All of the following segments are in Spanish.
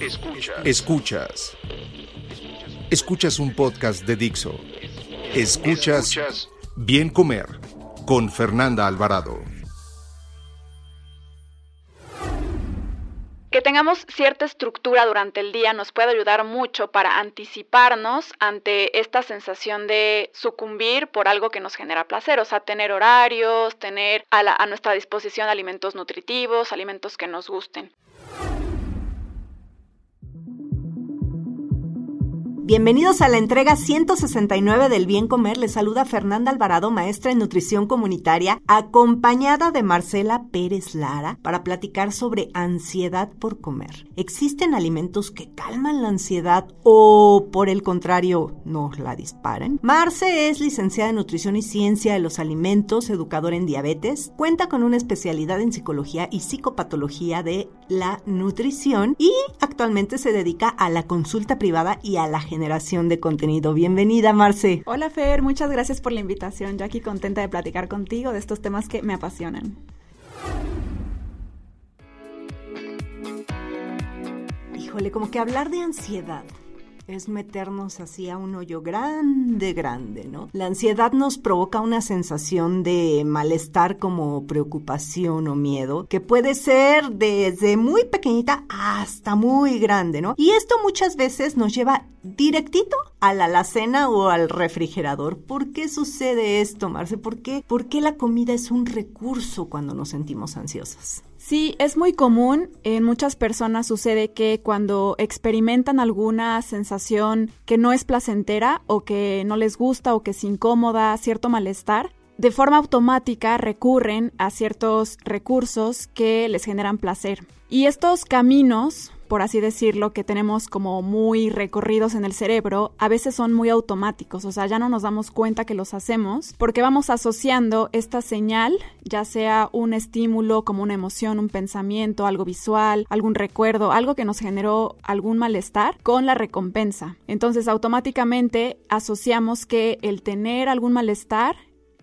Escuchas. Escuchas. Escuchas un podcast de Dixo. Escuchas Bien Comer con Fernanda Alvarado. Que tengamos cierta estructura durante el día nos puede ayudar mucho para anticiparnos ante esta sensación de sucumbir por algo que nos genera placer, o sea, tener horarios, tener a, a nuestra disposición alimentos nutritivos, alimentos que nos gusten. Bienvenidos a la entrega 169 del Bien Comer. Les saluda Fernanda Alvarado, maestra en nutrición comunitaria, acompañada de Marcela Pérez Lara para platicar sobre ansiedad por comer. ¿Existen alimentos que calman la ansiedad o por el contrario nos la disparan? Marce es licenciada en nutrición y ciencia de los alimentos, educadora en diabetes, cuenta con una especialidad en psicología y psicopatología de la nutrición y actualmente se dedica a la consulta privada y a la generación generación de contenido. Bienvenida, Marce. Hola, Fer, muchas gracias por la invitación. Yo aquí contenta de platicar contigo de estos temas que me apasionan. Híjole, como que hablar de ansiedad es meternos así a un hoyo grande, grande, ¿no? La ansiedad nos provoca una sensación de malestar como preocupación o miedo, que puede ser desde muy pequeñita hasta muy grande, ¿no? Y esto muchas veces nos lleva directito a la alacena o al refrigerador. ¿Por qué sucede esto, Marce? ¿Por qué, ¿Por qué la comida es un recurso cuando nos sentimos ansiosos? Sí, es muy común. En muchas personas sucede que cuando experimentan alguna sensación que no es placentera o que no les gusta o que es incómoda, cierto malestar, de forma automática recurren a ciertos recursos que les generan placer. Y estos caminos por así decirlo, que tenemos como muy recorridos en el cerebro, a veces son muy automáticos, o sea, ya no nos damos cuenta que los hacemos porque vamos asociando esta señal, ya sea un estímulo como una emoción, un pensamiento, algo visual, algún recuerdo, algo que nos generó algún malestar, con la recompensa. Entonces, automáticamente asociamos que el tener algún malestar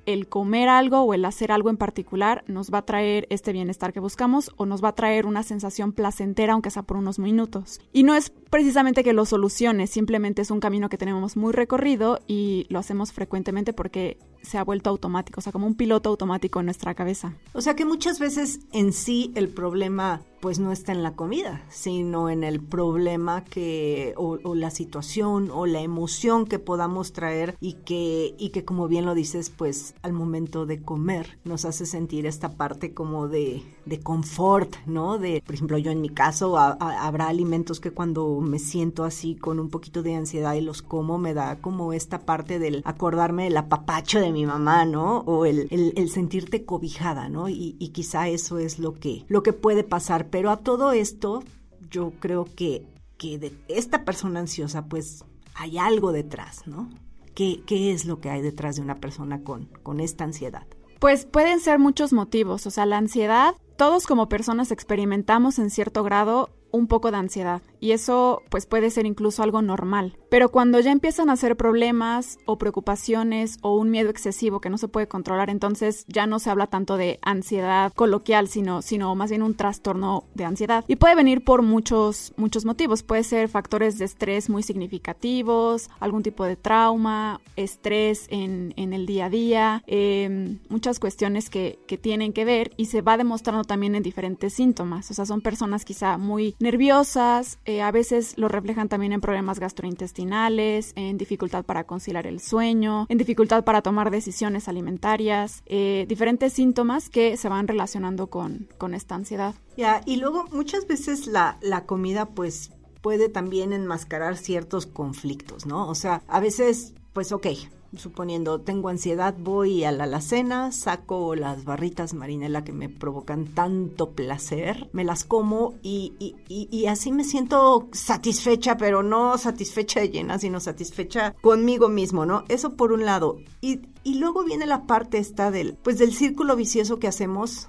el comer algo o el hacer algo en particular nos va a traer este bienestar que buscamos o nos va a traer una sensación placentera, aunque sea por unos minutos. Y no es precisamente que lo solucione, simplemente es un camino que tenemos muy recorrido y lo hacemos frecuentemente porque se ha vuelto automático, o sea, como un piloto automático en nuestra cabeza. O sea que muchas veces en sí el problema pues no está en la comida, sino en el problema que o, la situación o la emoción que podamos traer y que y que como bien lo dices, pues al momento de comer nos hace sentir esta parte como de, de confort, ¿no? De, por ejemplo, yo en mi caso habrá alimentos que cuando me siento así con un poquito de ansiedad y los como me da como esta parte del acordarme del apapacho de mi mamá, ¿no? O el, el, sentirte cobijada, ¿no? Y, y quizá eso es lo que lo que puede pasar pero a todo esto, yo creo que, que de esta persona ansiosa, pues hay algo detrás, ¿no? ¿Qué, ¿Qué, es lo que hay detrás de una persona con, con esta ansiedad? Pues pueden ser muchos motivos, o sea, la ansiedad, todos como personas experimentamos en cierto grado un poco de ansiedad y eso pues puede ser incluso algo normal. Pero cuando ya empiezan a ser problemas o preocupaciones o un miedo excesivo que no se puede controlar, entonces ya no se habla tanto de ansiedad coloquial, sino, sino más bien un trastorno de ansiedad. Y puede venir por muchos, muchos motivos. Puede ser factores de estrés muy significativos, algún tipo de trauma, estrés en, en el día a día, em, muchas cuestiones que, que tienen que ver y se va demostrando también en diferentes síntomas. O sea, son personas quizá muy nerviosas, eh, a veces lo reflejan también en problemas gastrointestinales, en dificultad para conciliar el sueño, en dificultad para tomar decisiones alimentarias, eh, diferentes síntomas que se van relacionando con, con esta ansiedad. Ya, y luego muchas veces la, la comida pues puede también enmascarar ciertos conflictos, ¿no? O sea, a veces, pues ok, suponiendo tengo ansiedad, voy a la alacena, saco las barritas marinela que me provocan tanto placer, me las como y, y, así me siento satisfecha, pero no satisfecha de llena, sino satisfecha conmigo mismo, ¿no? Eso por un lado. Y, y luego viene la parte esta del, pues del círculo vicioso que hacemos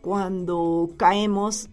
cuando caemos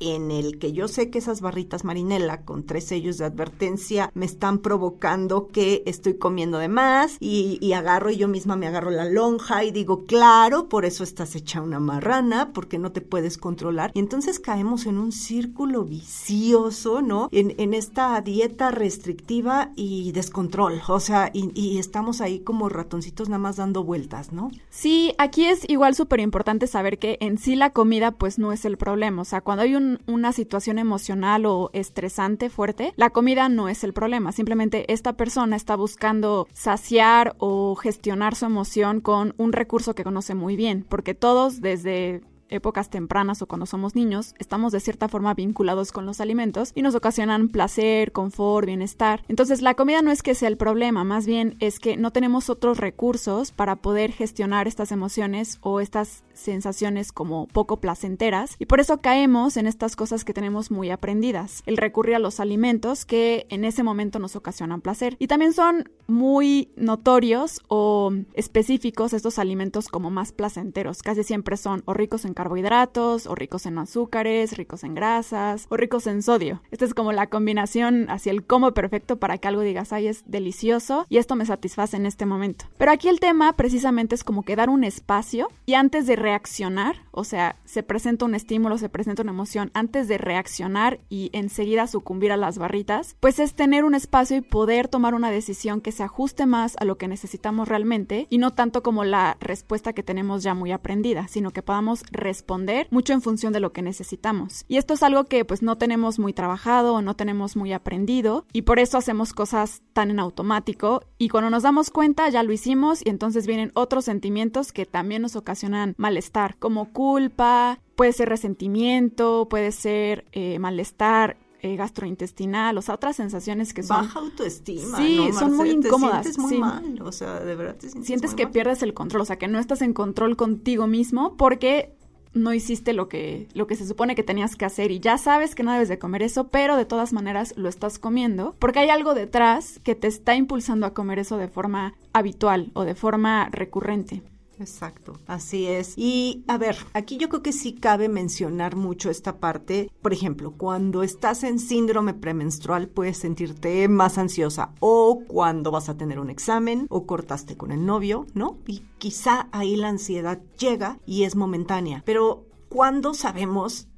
en el que yo sé que esas barritas marinela con tres sellos de advertencia me están provocando que estoy comiendo de más y, agarro y yo misma me agarro la lonja y digo, claro, por eso estás hecha una marrana, porque no te puedes controlar. Y entonces caemos en un círculo vicioso, ¿no? En, en esta dieta restrictiva y descontrol, o sea, y, y estamos ahí como ratoncitos nada más dando vueltas, ¿no? Sí, aquí es igual súper importante saber que en sí la comida pues no es el problema, o sea, cuando hay un una situación emocional o estresante fuerte, la comida no es el problema. Simplemente esta persona está buscando saciar o gestionar su emoción con un recurso que conoce muy bien, porque todos desde épocas tempranas o cuando somos niños, estamos de cierta forma vinculados con los alimentos y nos ocasionan placer, confort, bienestar. Entonces la comida no es que sea el problema, más bien es que no tenemos otros recursos para poder gestionar estas emociones o estas sensaciones como poco placenteras y por eso caemos en estas cosas que tenemos muy aprendidas, el recurrir a los alimentos que en ese momento nos ocasionan placer y también son muy notorios o específicos estos alimentos como más placenteros, casi siempre son o ricos en carbohidratos, o ricos en azúcares, ricos en grasas, o ricos en sodio. Esta es como la combinación hacia el como perfecto para que algo digas, ay, es delicioso y esto me satisface en este momento. Pero aquí el tema precisamente es como que dar un espacio y antes de reaccionar, o sea, se presenta un estímulo, se presenta una emoción, antes de reaccionar y enseguida sucumbir a las barritas, pues es tener un espacio y poder tomar una decisión que se ajuste más a lo que necesitamos realmente y no tanto como la respuesta que tenemos ya muy aprendida, sino que podamos responder mucho en función de lo que necesitamos. Y esto es algo que pues no tenemos muy trabajado o no tenemos muy aprendido y por eso hacemos cosas tan en automático y cuando nos damos cuenta ya lo hicimos y entonces vienen otros sentimientos que también nos ocasionan malestar, como culpa, puede ser resentimiento, puede ser eh, malestar eh, gastrointestinal, o sea, otras sensaciones que son... Baja autoestima. Sí, son muy incómodas. Te sientes muy mal, o sea, de verdad te sientes Sientes que pierdes el control, o sea, que no estás en control contigo mismo porque no hiciste lo que, lo que se supone que tenías que hacer y ya sabes que no debes de comer eso, pero de todas maneras lo estás comiendo porque hay algo detrás que te está impulsando a comer eso de forma habitual o de forma recurrente. Exacto, así es. Y a ver, aquí yo creo que sí cabe mencionar mucho esta parte. Por ejemplo, cuando estás en síndrome premenstrual puedes sentirte más ansiosa o cuando vas a tener un examen o cortaste con el novio, ¿no? Y quizá ahí la ansiedad llega y es momentánea. Pero cuando sabemos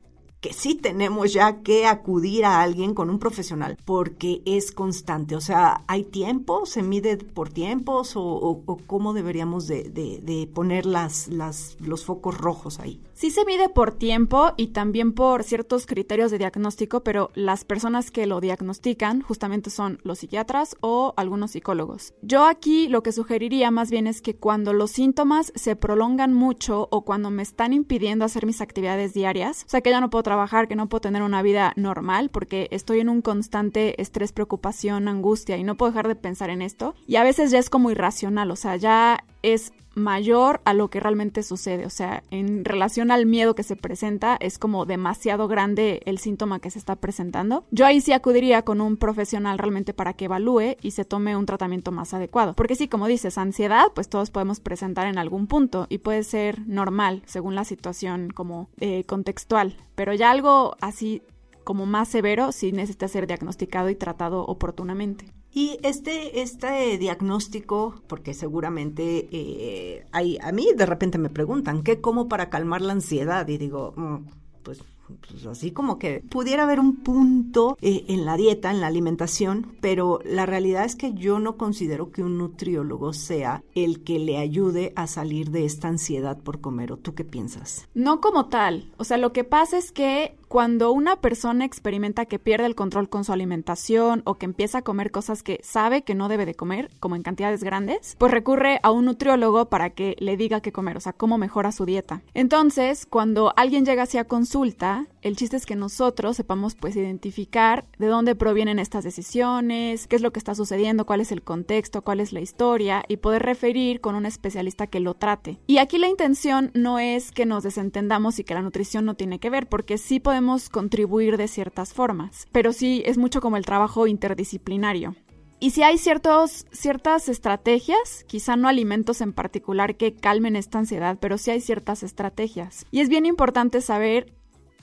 que sí tenemos ya que acudir a alguien con un profesional porque es constante. O sea, ¿hay tiempo? ¿Se mide por tiempos? ¿O, cómo deberíamos de, de, poner las, las, los focos rojos ahí? Sí se mide por tiempo y también por ciertos criterios de diagnóstico, pero las personas que lo diagnostican justamente son los psiquiatras o algunos psicólogos. Yo aquí lo que sugeriría más bien es que cuando los síntomas se prolongan mucho o cuando me están impidiendo hacer mis actividades diarias, o sea que ya no puedo trabajar, que no puedo tener una vida normal porque estoy en un constante estrés, preocupación, angustia y no puedo dejar de pensar en esto. Y a veces ya es como irracional, o sea, ya es mayor a lo que realmente sucede. O sea, en relación al miedo que se presenta, es como demasiado grande el síntoma que se está presentando. Yo ahí sí acudiría con un profesional realmente para que evalúe y se tome un tratamiento más adecuado. Porque sí, como dices, ansiedad, pues todos podemos presentar en algún punto y puede ser normal según la situación como eh, contextual. Pero ya algo así como más severo sí necesita ser diagnosticado y tratado oportunamente. Y este, este diagnóstico, porque seguramente eh, hay, a mí de repente me preguntan, ¿qué como para calmar la ansiedad? Y digo, mm, pues pues así como que pudiera haber un punto eh, en la dieta, en la alimentación, pero la realidad es que yo no considero que un nutriólogo sea el que le ayude a salir de esta ansiedad por comer. ¿O tú qué piensas? No como tal. O sea, lo que pasa es que cuando una persona experimenta que pierde el control con su alimentación o que empieza a comer cosas que sabe que no debe de comer, como en cantidades grandes, pues recurre a un nutriólogo para que le diga qué comer, o sea, cómo mejora su dieta. Entonces, cuando alguien llega hacia consulta, el chiste es que nosotros sepamos pues identificar de dónde provienen estas decisiones, qué es lo que está sucediendo, cuál es el contexto, cuál es la historia y poder referir con un especialista que lo trate. Y aquí la intención no es que nos desentendamos y que la nutrición no tiene que ver, porque sí podemos contribuir de ciertas formas, pero sí es mucho como el trabajo interdisciplinario. Y si hay ciertos, ciertas estrategias, quizá no alimentos en particular que calmen esta ansiedad, pero sí hay ciertas estrategias. Y es bien importante saber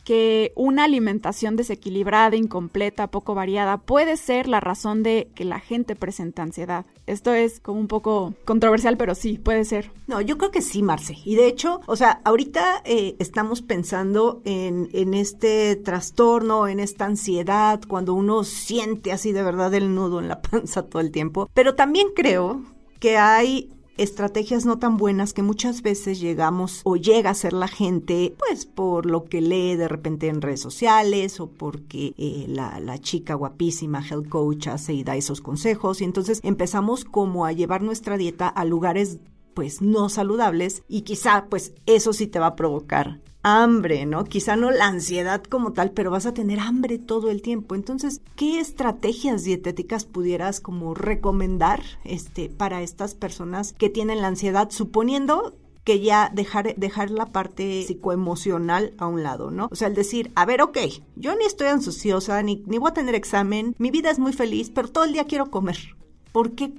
que una alimentación desequilibrada, incompleta, poco variada puede ser la razón de que la gente presente ansiedad. Esto es como un poco controversial, pero sí, puede ser. No, yo creo que sí, Marce. Y de hecho, o sea, ahorita eh, estamos pensando en, en este trastorno, en esta ansiedad, cuando uno siente así de verdad el nudo en la panza todo el tiempo. Pero también creo que hay estrategias no tan buenas que muchas veces llegamos o llega a ser la gente, pues por lo que lee de repente en redes sociales o porque eh, la, la, chica guapísima health coach hace y da esos consejos. Y entonces empezamos como a llevar nuestra dieta a lugares pues no saludables y quizá pues eso sí te va a provocar hambre, ¿no? Quizá no la ansiedad como tal, pero vas a tener hambre todo el tiempo. Entonces, ¿qué estrategias dietéticas pudieras como recomendar este para estas personas que tienen la ansiedad suponiendo que ya dejar, dejar la parte psicoemocional a un lado, ¿no? O sea, el decir, a ver, ok, yo ni estoy ansiosa, ni, ni voy a tener examen, mi vida es muy feliz, pero todo el día quiero comer. ¿Por qué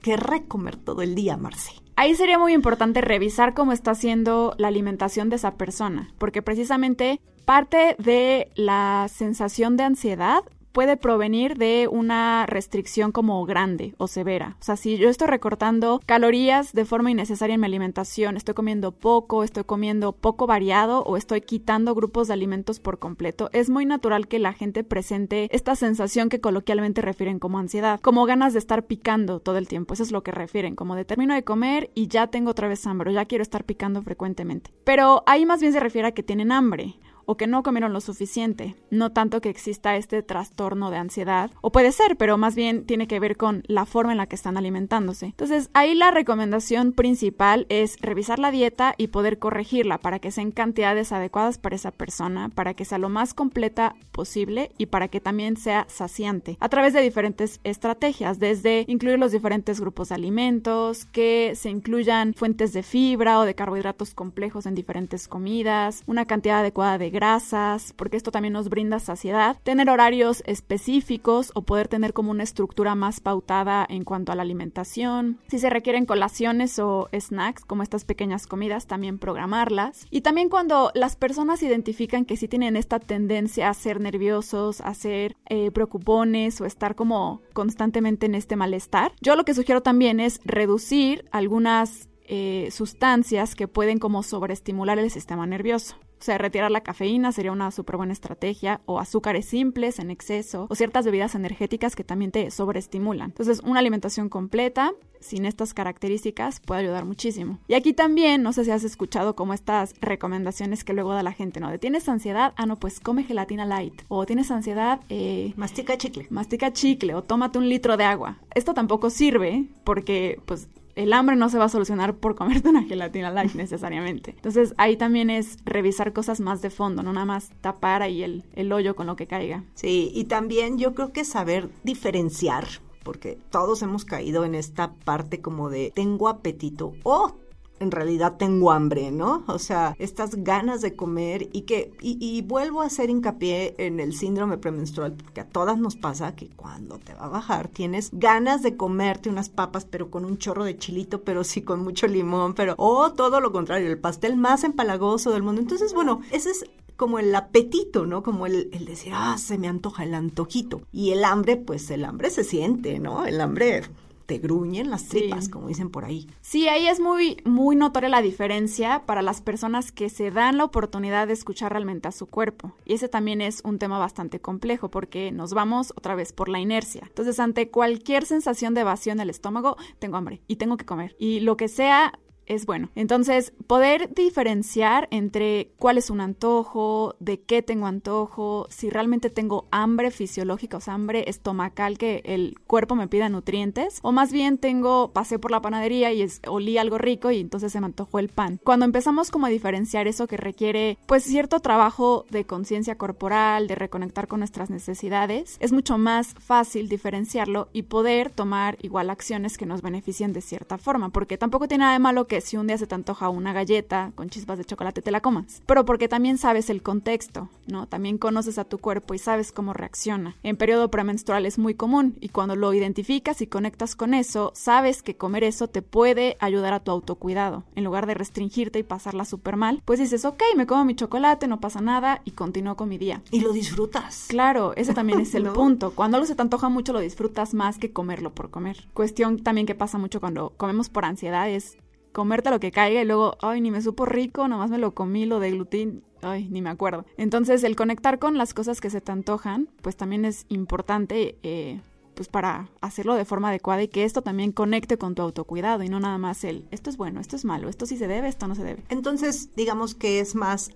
querré comer todo el día, Marce? Ahí sería muy importante revisar cómo está haciendo la alimentación de esa persona, porque precisamente parte de la sensación de ansiedad puede provenir de una restricción como grande o severa. O sea, si yo estoy recortando calorías de forma innecesaria en mi alimentación, estoy comiendo poco, estoy comiendo poco variado o estoy quitando grupos de alimentos por completo, es muy natural que la gente presente esta sensación que coloquialmente refieren como ansiedad, como ganas de estar picando todo el tiempo. Eso es lo que refieren, como de termino de comer y ya tengo otra vez hambre, o ya quiero estar picando frecuentemente. Pero ahí más bien se refiere a que tienen hambre o que no comieron lo suficiente, no tanto que exista este trastorno de ansiedad, o puede ser, pero más bien tiene que ver con la forma en la que están alimentándose. Entonces, ahí la recomendación principal es revisar la dieta y poder corregirla para que sean cantidades adecuadas para esa persona, para que sea lo más completa posible y para que también sea saciante, a través de diferentes estrategias, desde incluir los diferentes grupos de alimentos, que se incluyan fuentes de fibra o de carbohidratos complejos en diferentes comidas, una cantidad adecuada de grasas, porque esto también nos brinda saciedad, tener horarios específicos o poder tener como una estructura más pautada en cuanto a la alimentación. Si se requieren colaciones o snacks, como estas pequeñas comidas, también programarlas. Y también cuando las personas identifican que sí tienen esta tendencia a ser nerviosos, a ser eh, preocupones o estar como constantemente en este malestar, yo lo que sugiero también es reducir algunas eh, sustancias que pueden como sobreestimular el sistema nervioso. O sea, retirar la cafeína sería una súper buena estrategia, o azúcares simples en exceso, o ciertas bebidas energéticas que también te sobreestimulan. Entonces, una alimentación completa, sin estas características, puede ayudar muchísimo. Y aquí también, no sé si has escuchado como estas recomendaciones que luego da la gente, ¿no? De tienes ansiedad, ah, no, pues come gelatina light. O tienes ansiedad, eh, mastica chicle. Mastica chicle, o tómate un litro de agua. Esto tampoco sirve porque, pues, el hambre no se va a solucionar por comerte una gelatina light necesariamente. Entonces ahí también es revisar cosas más de fondo, no nada más tapar ahí el, el hoyo con lo que caiga. Sí, y también yo creo que saber diferenciar porque todos hemos caído en esta parte como de tengo apetito o en realidad tengo hambre, ¿no? O sea, estas ganas de comer y que, y, vuelvo a hacer hincapié en el síndrome premenstrual, porque a todas nos pasa que cuando te va a bajar tienes ganas de comerte unas papas, pero con un chorro de chilito, pero sí con mucho limón, pero, o todo lo contrario, el pastel más empalagoso del mundo. Entonces, bueno, ese es como el apetito, ¿no? Como el, el, decir, ah, se me antoja el antojito. Y el hambre, pues el hambre se siente, ¿no? El hambre te gruñen las tripas, como dicen por ahí. Sí, ahí es muy, muy notoria la diferencia para las personas que se dan la oportunidad de escuchar realmente a su cuerpo. Y ese también es un tema bastante complejo porque nos vamos otra vez por la inercia. Entonces, ante cualquier sensación de vacío en el estómago, tengo hambre y tengo que comer. Y lo que sea es bueno. Entonces, poder diferenciar entre cuál es un antojo, de qué tengo antojo, si realmente tengo hambre fisiológica, o sea, hambre estomacal que el cuerpo me pida nutrientes, o más bien tengo, pasé por la panadería y olí algo rico y entonces se me antojó el pan. Cuando empezamos como a diferenciar eso que requiere pues cierto trabajo de conciencia corporal, de reconectar con nuestras necesidades, es mucho más fácil diferenciarlo y poder tomar igual acciones que nos beneficien de cierta forma, porque tampoco tiene nada de malo que si un día se te antoja una galleta con chispas de chocolate te la comas, pero porque también sabes el contexto, ¿no? También conoces a tu cuerpo y sabes cómo reacciona. En periodo premenstrual es muy común y cuando lo identificas y conectas con eso, sabes que comer eso te puede ayudar a tu autocuidado. En lugar de restringirte y pasarla súper mal, pues dices, ok, me como mi chocolate, no pasa nada y continúo con mi día. Y lo disfrutas. Claro, ese también es el punto. Cuando algo se te antoja mucho, lo disfrutas más que comerlo por comer. Cuestión también que pasa mucho cuando comemos por ansiedad es comerte lo que caiga y luego, ay, ni me supo rico, nomás me lo comí, lo de gluten, ay, ni me acuerdo. Entonces, el conectar con las cosas que se te antojan, pues también es importante. Eh, pues para hacerlo de forma adecuada y que esto también conecte con tu autocuidado y no nada más el esto es bueno, esto es malo, esto sí se debe, esto no se debe. Entonces, digamos que es más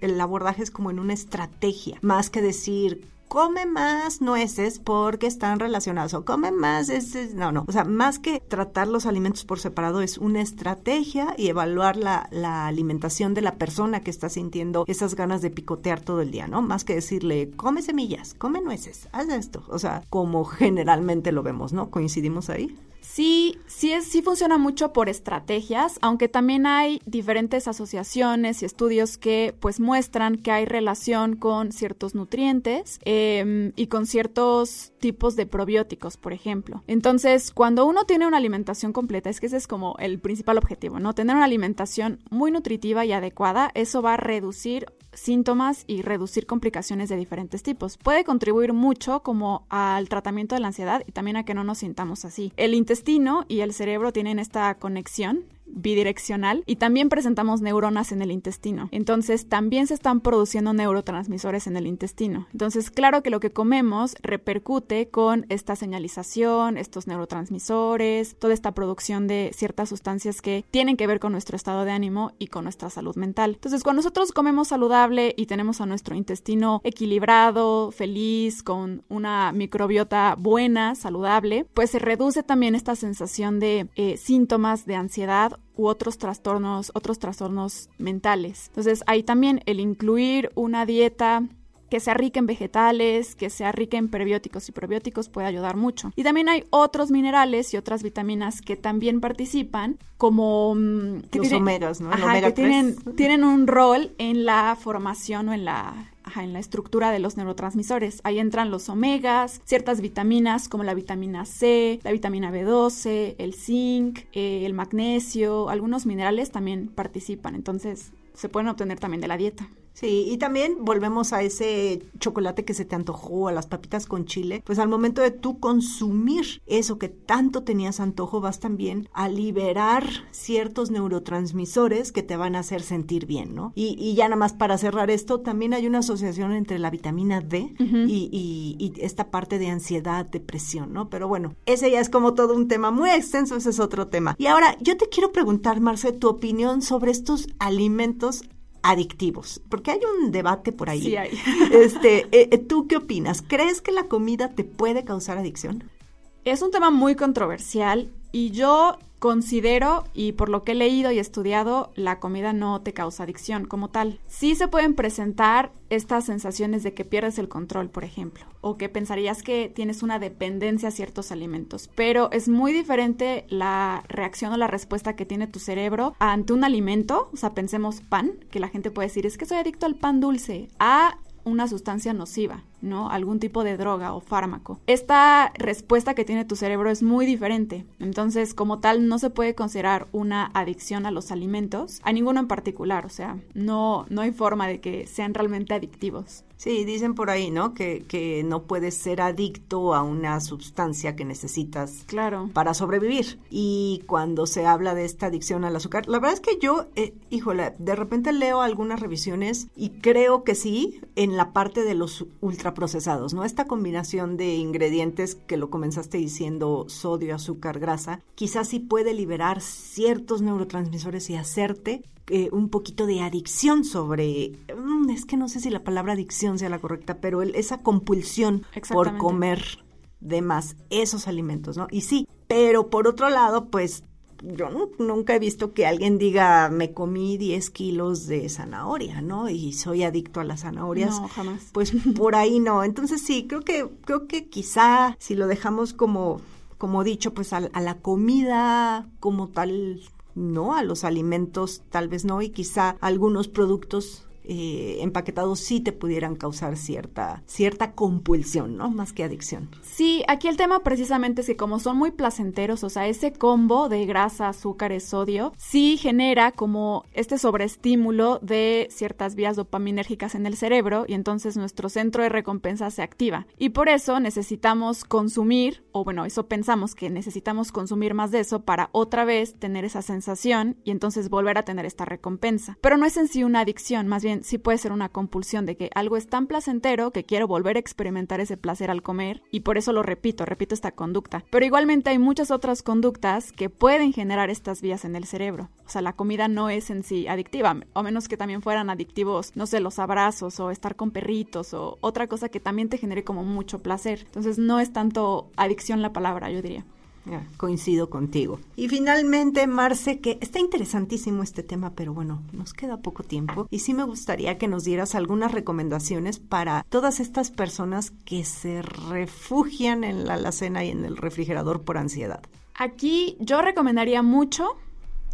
el abordaje es como en una estrategia, más que decir come más nueces porque están relacionados o come más, no, no, o sea, más que tratar los alimentos por separado es una estrategia y evaluar la, la alimentación de la persona que está sintiendo esas ganas de picotear todo el día, ¿no? Más que decirle, come semillas, come nueces, haz esto, o sea, como generalmente lo vemos, ¿no? ¿Coincidimos ahí? Sí, sí, es, sí funciona mucho por estrategias, aunque también hay diferentes asociaciones y estudios que pues muestran que hay relación con ciertos nutrientes em, y con ciertos tipos de probióticos, por ejemplo. Entonces, cuando uno tiene una alimentación completa, es que ese es como el principal objetivo, ¿no? Tener una alimentación muy nutritiva y adecuada, eso va a reducir síntomas y reducir complicaciones de diferentes tipos. Puede contribuir mucho como al tratamiento de la ansiedad y también a que no nos sintamos así. El intestino y el cerebro tienen esta conexión bidireccional y también presentamos neuronas en el intestino. Entonces también se están produciendo neurotransmisores en el intestino. Entonces claro que lo que comemos repercute con esta señalización, estos neurotransmisores, toda esta producción de ciertas sustancias que tienen que ver con nuestro estado de ánimo y con nuestra salud mental. Entonces cuando nosotros comemos saludable y tenemos a nuestro intestino equilibrado, feliz, con una microbiota buena, saludable, pues se reduce también esta sensación de eh, síntomas de ansiedad u otros trastornos, otros trastornos mentales. Entonces, ahí también el incluir una dieta que sea rica en vegetales, que sea rica en prebióticos y probióticos puede ayudar mucho. Y también hay otros minerales y otras vitaminas que también participan, como mm, los omegas, ¿no? que tienen, tienen un rol en la formación o en la en la estructura de los neurotransmisores. Ahí entran los omegas, ciertas vitaminas como la vitamina C, la vitamina B12, el zinc, eh, el magnesio, algunos minerales también participan. Entonces, se pueden obtener también de la dieta. Sí, y también volvemos a ese chocolate que se te antojó, a las papitas con chile, pues al momento de tú consumir eso que tanto tenías antojo, vas también a liberar ciertos neurotransmisores que te van a hacer sentir bien, ¿no? Y, ya nada más para cerrar esto, también hay una asociación entre la vitamina D y, y, esta parte de ansiedad, depresión, ¿no? Pero bueno, ese ya es como todo un tema muy extenso, ese es otro tema. Y ahora, yo te quiero preguntar, Marce, tu opinión sobre estos alimentos adictivos, porque hay un debate por ahí. Sí hay. Este, eh, eh, ¿tú qué opinas? ¿Crees que la comida te puede causar adicción? Es un tema muy controversial y yo Considero, y por lo que he leído y estudiado, la comida no te causa adicción como tal. Sí se pueden presentar estas sensaciones de que pierdes el control, por ejemplo, o que pensarías que tienes una dependencia a ciertos alimentos, pero es muy diferente la reacción o la respuesta que tiene tu cerebro ante un alimento, o sea, pensemos pan, que la gente puede decir, es que soy adicto al pan dulce, a una sustancia nociva. ¿No? Algún tipo de droga o fármaco. Esta respuesta que tiene tu cerebro es muy diferente. Entonces, como tal, no se puede considerar una adicción a los alimentos, a ninguno en particular. O sea, no, no hay forma de que sean realmente adictivos. Sí, dicen por ahí, ¿no? Que, que no puedes ser adicto a una sustancia que necesitas claro. para sobrevivir. Y cuando se habla de esta adicción al azúcar, la verdad es que yo, eh, híjole, de repente leo algunas revisiones y creo que sí, en la parte de los ultra ultraprocesados, ¿no? Esta combinación de ingredientes que lo comenzaste diciendo, sodio, azúcar, grasa, quizás sí puede liberar ciertos neurotransmisores y hacerte eh, un poquito de adicción sobre, mm, es que no sé si la palabra adicción sea la correcta, pero esa compulsión por comer de más esos alimentos, ¿no? Y sí, pero por otro lado, pues yo nunca he visto que alguien diga, me comí 10 kilos de zanahoria, ¿no? Y soy adicto a las zanahorias. No, jamás. Pues por ahí no. Entonces sí, creo que, creo que quizá si lo dejamos como, como dicho, pues a la comida como tal, no, a los alimentos tal vez no, y quizá algunos productos eh, empaquetados sí te pudieran causar cierta, cierta compulsión, ¿no? Más que adicción. Sí, aquí el tema precisamente es que como son muy placenteros, o sea, ese combo de grasa, azúcares, sodio, sí genera como este sobreestímulo de ciertas vías dopaminérgicas en el cerebro y entonces nuestro centro de recompensa se activa. Y por eso necesitamos consumir, o bueno, eso pensamos que necesitamos consumir más de eso para otra vez tener esa sensación y entonces volver a tener esta recompensa. Pero no es en sí una adicción, más bien sí puede ser una compulsión de que algo es tan placentero que quiero volver a experimentar ese placer al comer y por eso lo repito, repito esta conducta. Pero igualmente hay muchas otras conductas que pueden generar estas vías en el cerebro. O sea, la comida no es en sí adictiva, o menos que también fueran adictivos, no sé, los abrazos o estar con perritos o otra cosa que también te genere como mucho placer. Entonces no es tanto adicción la palabra, yo diría coincido contigo. Y finalmente, Marce, que está interesantísimo este tema, pero bueno, nos queda poco tiempo y sí me gustaría que nos dieras algunas recomendaciones para todas estas personas que se refugian en la alacena y en el refrigerador por ansiedad. Aquí yo recomendaría mucho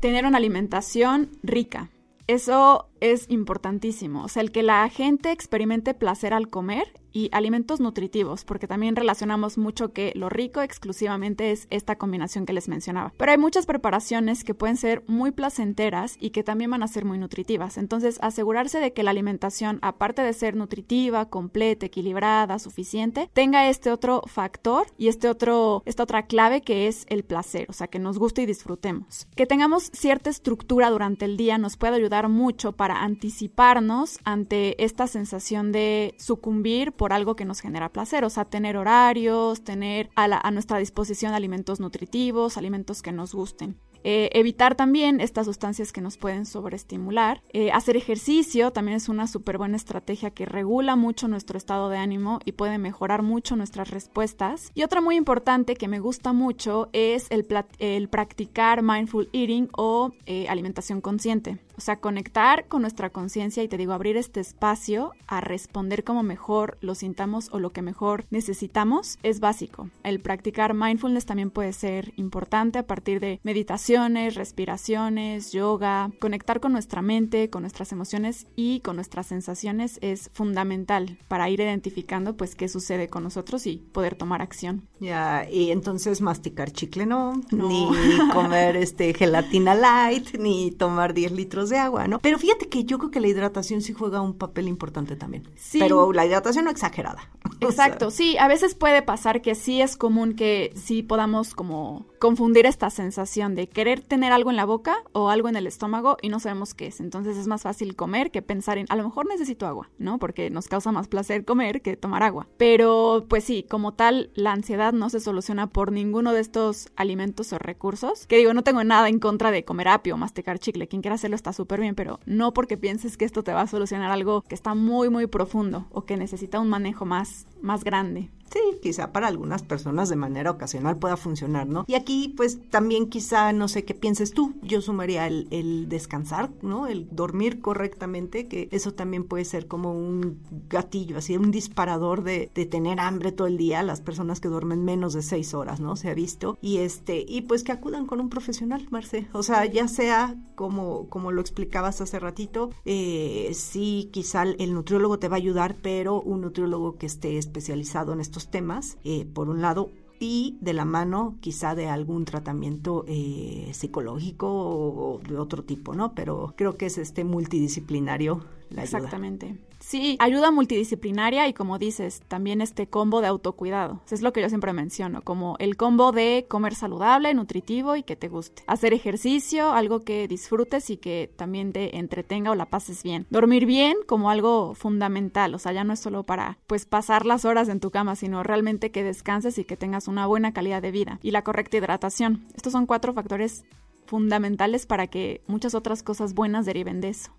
tener una alimentación rica. Eso es importantísimo. O sea, el que la gente experimente placer al comer y alimentos nutritivos, porque también relacionamos mucho que lo rico exclusivamente es esta combinación que les mencionaba. Pero hay muchas preparaciones que pueden ser muy placenteras y que también van a ser muy nutritivas. Entonces, asegurarse de que la alimentación, aparte de ser nutritiva, completa, equilibrada, suficiente, tenga este otro factor y este otro, esta otra clave que es el placer, o sea, que nos guste y disfrutemos. Que tengamos cierta estructura durante el día nos puede ayudar mucho para anticiparnos ante esta sensación de sucumbir por algo que nos genera placer, o sea, tener horarios, tener a, nuestra disposición alimentos nutritivos, alimentos que nos gusten. Eh, evitar también estas sustancias que nos pueden sobreestimular. Eh, hacer ejercicio también es una súper buena estrategia que regula mucho nuestro estado de ánimo y puede mejorar mucho nuestras respuestas. Y otra muy importante que me gusta mucho es el, el practicar mindful eating o eh, alimentación consciente. O sea, conectar con nuestra conciencia y te digo, abrir este espacio a responder como mejor lo sintamos o lo que mejor necesitamos es básico. El practicar mindfulness también puede ser importante a partir de meditaciones, respiraciones, yoga. Conectar con nuestra mente, con nuestras emociones y con nuestras sensaciones es fundamental para ir identificando pues qué sucede con nosotros y poder tomar acción. Ya, y entonces masticar chicle no, no. ni comer este gelatina light, ni tomar 10 litros de agua, ¿no? Pero fíjate que yo creo que la hidratación sí juega un papel importante también. Sí. Pero la hidratación no exagerada. Exacto, sí, a veces puede pasar que sí es común que sí podamos como confundir esta sensación de querer tener algo en la boca o algo en el estómago y no sabemos qué es. Entonces es más fácil comer que pensar en a lo mejor necesito agua, ¿no? Porque nos causa más placer comer que tomar agua. Pero pues sí, como tal, la ansiedad no se soluciona por ninguno de estos alimentos o recursos. Que digo, no tengo nada en contra de comer apio o masticar chicle. Quien quiera hacerlo está súper bien, pero no porque pienses que esto te va a solucionar algo que está muy, muy profundo o que necesita un manejo más, más grande. Sí, quizá para algunas personas de manera ocasional pueda funcionar, ¿no? Y aquí, pues también quizá, no sé qué pienses tú, yo sumaría el, descansar, ¿no? El dormir correctamente, que eso también puede ser como un gatillo, así, un disparador de, de tener hambre todo el día, las personas que duermen menos de seis horas, ¿no? Se ha visto. Y este, y pues que acudan con un profesional, Marce. O sea, ya sea como, como lo explicabas hace ratito, eh, sí, quizá el nutriólogo te va a ayudar, pero un nutriólogo que esté especializado en estos temas, eh, por un lado, y de la mano quizá de algún tratamiento eh, psicológico o, de otro tipo, ¿no? Pero creo que es este multidisciplinario la Exactamente. Sí, ayuda multidisciplinaria y como dices, también este combo de autocuidado. Es lo que yo siempre menciono, como el combo de comer saludable, nutritivo y que te guste. Hacer ejercicio, algo que disfrutes y que también te entretenga o la pases bien. Dormir bien como algo fundamental, o sea, ya no es solo para pues pasar las horas en tu cama, sino realmente que descanses y que tengas una buena calidad de vida. Y la correcta hidratación. Estos son cuatro factores fundamentales para que muchas otras cosas buenas deriven de eso.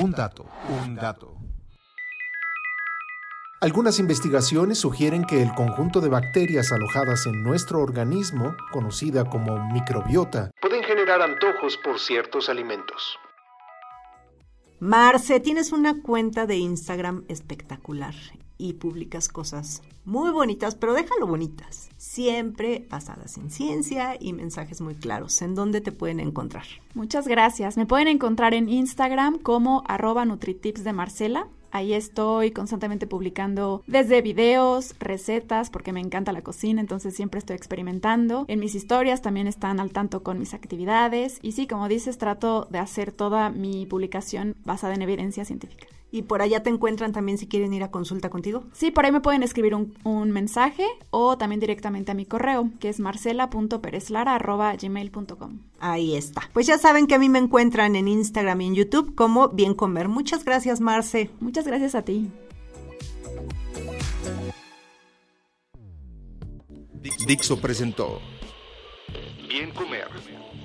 Un dato, un dato. Algunas investigaciones sugieren que el conjunto de bacterias alojadas en nuestro organismo, conocida como microbiota, pueden generar antojos por ciertos alimentos. Marce, tienes una cuenta de Instagram espectacular y publicas cosas muy bonitas, pero déjalo bonitas, siempre basadas en ciencia y mensajes muy claros. ¿En dónde te pueden encontrar? Muchas gracias. Me pueden encontrar en Instagram como arroba Nutritips de Marcela Ahí estoy constantemente publicando desde videos, recetas, porque me encanta la cocina, entonces siempre estoy experimentando. En mis historias también están al tanto con mis actividades y sí, como dices, trato de hacer toda mi publicación basada en evidencia científica. Y por allá te encuentran también si quieren ir a consulta contigo. Sí, por ahí me pueden escribir un, mensaje o también directamente a mi correo, que es marcela.perezlara.gmail.com. Ahí está. Pues ya saben que a mí me encuentran en Instagram y en YouTube como Bien Comer. Muchas gracias, Marce. Muchas gracias a ti. Dixo presentó Bien Comer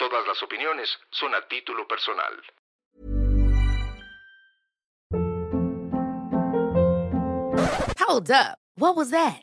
Todas las opiniones son a título personal. Hold up. What was that?